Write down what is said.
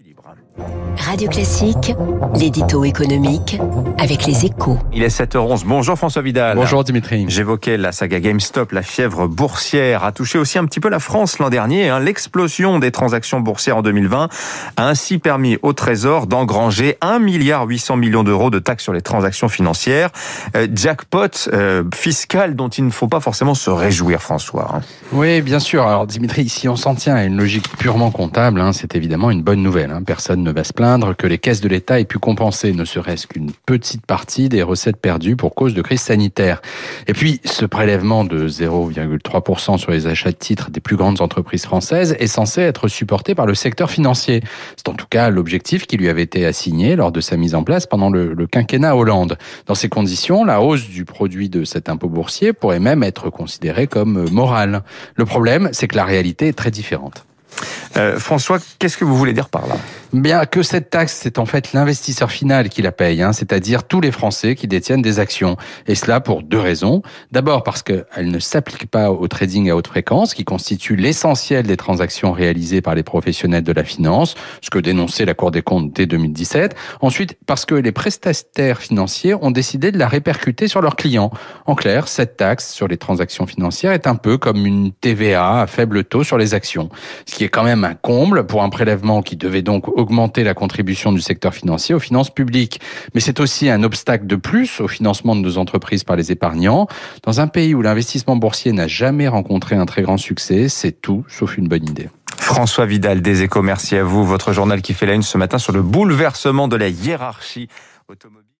équilibre. Radio Classique, l'édito économique avec les échos. Il est 7h11. Bonjour François Vidal. Bonjour Dimitri. J'évoquais la saga GameStop, la fièvre boursière a touché aussi un petit peu la France l'an dernier. Hein. L'explosion des transactions boursières en 2020 a ainsi permis au Trésor d'engranger 1 milliard 800 millions d'euros de taxes sur les transactions financières. Euh, jackpot euh, fiscal dont il ne faut pas forcément se réjouir, François. Hein. Oui, bien sûr. Alors Dimitri, si on s'en tient à une logique purement comptable, hein, c'est évidemment une bonne nouvelle. Hein. Personne ne va se plaindre que les caisses de l'État aient pu compenser ne serait-ce qu'une petite partie des recettes perdues pour cause de crise sanitaire. Et puis, ce prélèvement de 0,3% sur les achats de titres des plus grandes entreprises françaises est censé être supporté par le secteur financier. C'est en tout cas l'objectif qui lui avait été assigné lors de sa mise en place pendant le, le quinquennat Hollande. Dans ces conditions, la hausse du produit de cet impôt boursier pourrait même être considérée comme morale. Le problème, c'est que la réalité est très différente. Euh, François, qu'est-ce que vous voulez dire par là? Bien que cette taxe, c'est en fait l'investisseur final qui la paye, hein, c'est-à-dire tous les Français qui détiennent des actions. Et cela pour deux raisons. D'abord parce qu'elle ne s'applique pas au trading à haute fréquence, qui constitue l'essentiel des transactions réalisées par les professionnels de la finance, ce que dénonçait la Cour des comptes dès 2017. Ensuite, parce que les prestataires financiers ont décidé de la répercuter sur leurs clients. En clair, cette taxe sur les transactions financières est un peu comme une TVA à faible taux sur les actions, ce qui est quand un comble pour un prélèvement qui devait donc augmenter la contribution du secteur financier aux finances publiques. Mais c'est aussi un obstacle de plus au financement de nos entreprises par les épargnants. Dans un pays où l'investissement boursier n'a jamais rencontré un très grand succès, c'est tout sauf une bonne idée. François Vidal des Échos, merci à vous. Votre journal qui fait la une ce matin sur le bouleversement de la hiérarchie automobile.